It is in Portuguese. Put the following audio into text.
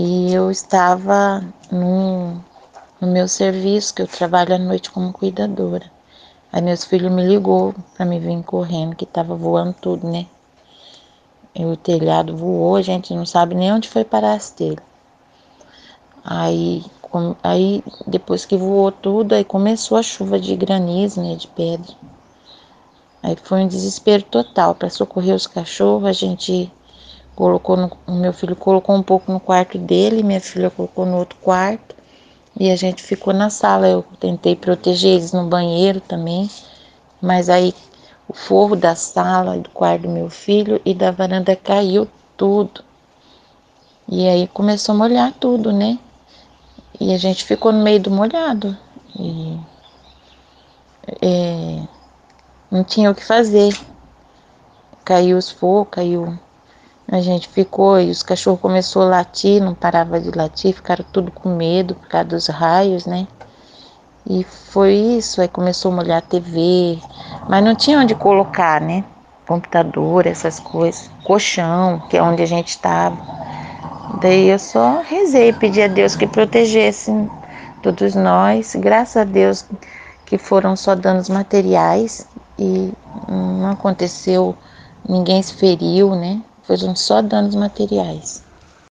E eu estava no, no meu serviço, que eu trabalho à noite como cuidadora. Aí meus filhos me ligou para me vir correndo, que estava voando tudo, né? E o telhado voou, a gente não sabe nem onde foi parar as telhas. Aí, com, aí depois que voou tudo, aí começou a chuva de granizo, né, de pedra. Aí foi um desespero total para socorrer os cachorros. A gente colocou no, o meu filho colocou um pouco no quarto dele, minha filha colocou no outro quarto e a gente ficou na sala. Eu tentei proteger eles no banheiro também, mas aí o forro da sala, do quarto do meu filho e da varanda caiu tudo. E aí começou a molhar tudo, né? E a gente ficou no meio do molhado. E é, não tinha o que fazer. Caiu os fogos, caiu. A gente ficou e os cachorros começou a latir, não parava de latir, ficaram tudo com medo por causa dos raios, né? E foi isso, aí começou a molhar a TV, mas não tinha onde colocar, né? Computador, essas coisas, colchão, que é onde a gente estava. Daí eu só rezei, pedi a Deus que protegesse todos nós. Graças a Deus que foram só danos materiais e não aconteceu, ninguém se feriu, né? Foram só danos materiais.